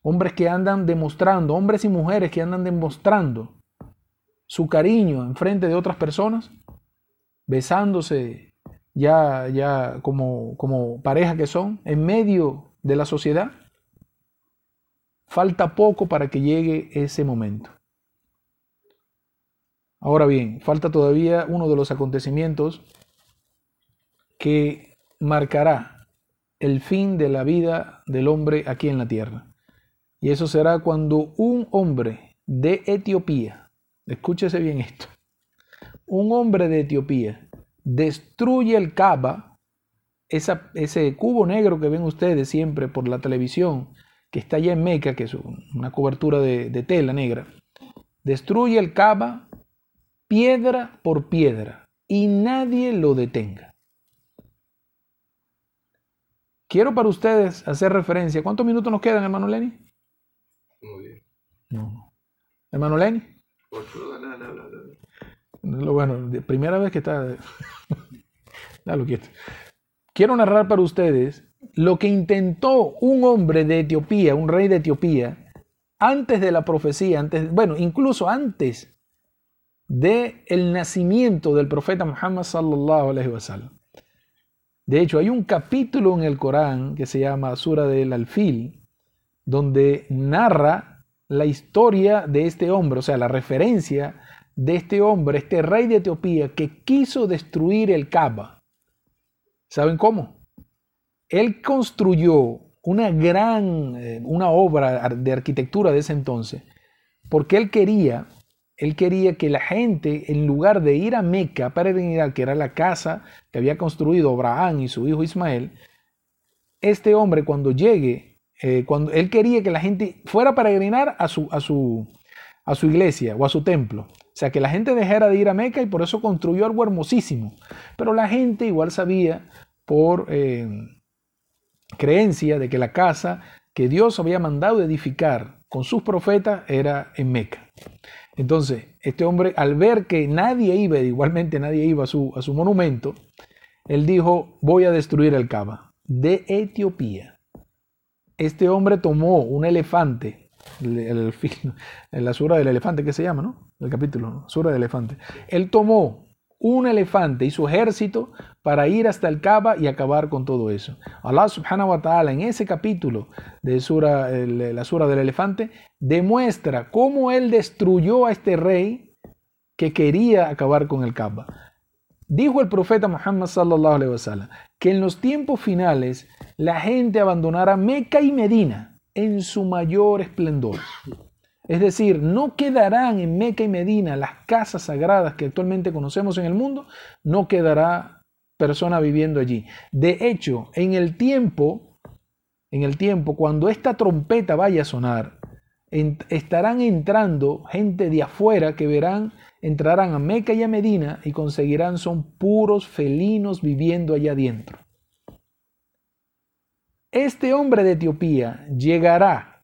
Hombres que andan demostrando, hombres y mujeres que andan demostrando su cariño en frente de otras personas, besándose ya, ya como, como pareja que son, en medio de la sociedad. Falta poco para que llegue ese momento. Ahora bien, falta todavía uno de los acontecimientos que marcará el fin de la vida del hombre aquí en la tierra. Y eso será cuando un hombre de Etiopía, escúchese bien esto, un hombre de Etiopía destruye el Kaaba, ese cubo negro que ven ustedes siempre por la televisión, que está allá en Meca, que es una cobertura de, de tela negra, destruye el Kaaba piedra por piedra y nadie lo detenga. Quiero para ustedes hacer referencia. ¿Cuántos minutos nos quedan, hermano Lenny? Muy bien. No. Hermano Lenny. Ocho, bueno, de primera vez que está. Dalo quieto. Quiero narrar para ustedes lo que intentó un hombre de Etiopía, un rey de Etiopía, antes de la profecía, antes, bueno, incluso antes de el nacimiento del profeta Muhammad sallallahu alaihi wasallam. De hecho, hay un capítulo en el Corán que se llama Sura del Alfil, donde narra la historia de este hombre, o sea, la referencia de este hombre, este rey de Etiopía que quiso destruir el Kaaba. ¿Saben cómo? Él construyó una gran, eh, una obra de arquitectura de ese entonces, porque él quería él quería que la gente, en lugar de ir a Meca para peregrinar, que era la casa que había construido Abraham y su hijo Ismael, este hombre cuando llegue, eh, cuando él quería que la gente fuera a peregrinar a su, a, su, a su iglesia o a su templo. O sea, que la gente dejara de ir a Meca y por eso construyó algo hermosísimo. Pero la gente igual sabía por eh, creencia de que la casa que Dios había mandado edificar con sus profetas era en Meca. Entonces, este hombre, al ver que nadie iba, igualmente nadie iba a su, a su monumento, él dijo, voy a destruir el Kaaba de Etiopía. Este hombre tomó un elefante, el, la sura del elefante que se llama, ¿no? El capítulo, sura del elefante. Él tomó un elefante y su ejército para ir hasta el Kaaba y acabar con todo eso. Allah subhanahu wa ta'ala en ese capítulo de sura, la sura del elefante demuestra cómo él destruyó a este rey que quería acabar con el Kaaba. Dijo el profeta Muhammad sallallahu alaihi wasallam que en los tiempos finales la gente abandonará Meca y Medina en su mayor esplendor. Es decir, no quedarán en Meca y Medina las casas sagradas que actualmente conocemos en el mundo, no quedará persona viviendo allí. De hecho, en el tiempo, en el tiempo, cuando esta trompeta vaya a sonar, estarán entrando gente de afuera que verán, entrarán a Meca y a Medina y conseguirán son puros felinos viviendo allá adentro. Este hombre de Etiopía llegará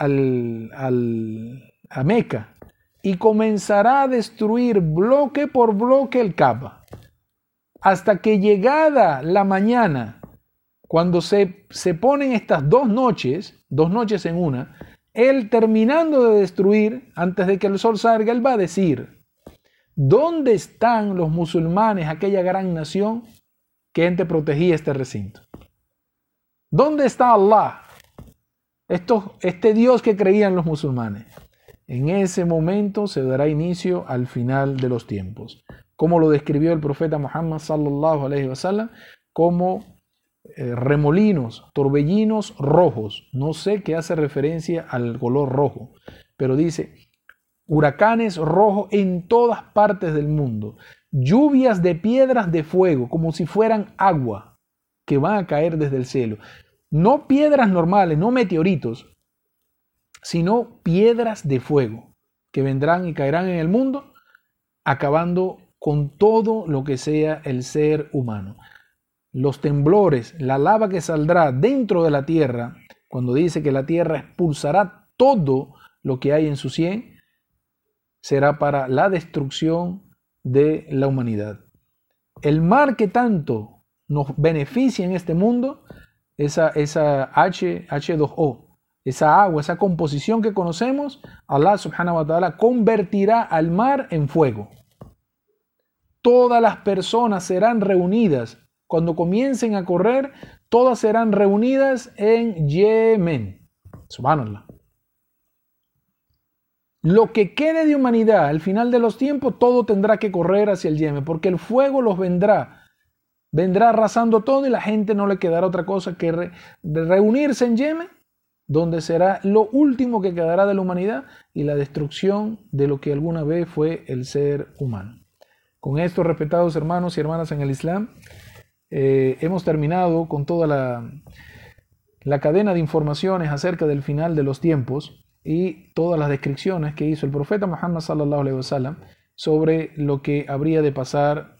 al, a Meca y comenzará a destruir bloque por bloque el Kaaba. Hasta que llegada la mañana, cuando se, se ponen estas dos noches, dos noches en una, él terminando de destruir, antes de que el sol salga, él va a decir, ¿dónde están los musulmanes, aquella gran nación que ente protegía este recinto? ¿Dónde está Allah? Este Dios que creían los musulmanes. En ese momento se dará inicio al final de los tiempos. Como lo describió el profeta Muhammad como eh, remolinos, torbellinos rojos. No sé qué hace referencia al color rojo, pero dice huracanes rojos en todas partes del mundo, lluvias de piedras de fuego, como si fueran agua que van a caer desde el cielo. No piedras normales, no meteoritos, sino piedras de fuego que vendrán y caerán en el mundo, acabando con todo lo que sea el ser humano. Los temblores, la lava que saldrá dentro de la tierra, cuando dice que la tierra expulsará todo lo que hay en su cien, será para la destrucción de la humanidad. El mar que tanto nos beneficia en este mundo esa, esa H, H2O, esa agua, esa composición que conocemos, Allah subhanahu wa ta'ala convertirá al mar en fuego. Todas las personas serán reunidas. Cuando comiencen a correr, todas serán reunidas en Yemen. Subhanallah. lo que quede de humanidad al final de los tiempos, todo tendrá que correr hacia el Yemen, porque el fuego los vendrá, vendrá arrasando todo y la gente no le quedará otra cosa que reunirse en Yemen, donde será lo último que quedará de la humanidad y la destrucción de lo que alguna vez fue el ser humano. Con esto, respetados hermanos y hermanas en el Islam, eh, hemos terminado con toda la, la cadena de informaciones acerca del final de los tiempos y todas las descripciones que hizo el profeta Muhammad sallallahu alaihi wasallam sobre lo que habría de pasar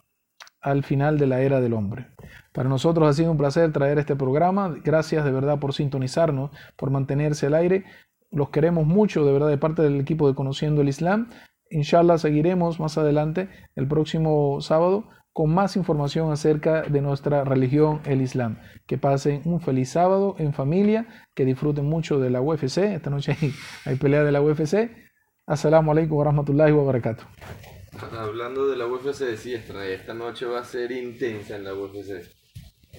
al final de la era del hombre. Para nosotros ha sido un placer traer este programa. Gracias de verdad por sintonizarnos, por mantenerse al aire. Los queremos mucho de verdad de parte del equipo de Conociendo el Islam. Inshallah seguiremos más adelante el próximo sábado con más información acerca de nuestra religión, el Islam. Que pasen un feliz sábado en familia, que disfruten mucho de la UFC. Esta noche hay, pelea de la UFC. Assalamu alaikum wa rahmatullahi wa barakatuh. Hablando de la UFC, sí, esta, noche va a ser intensa en la UFC.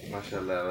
Mashallah, va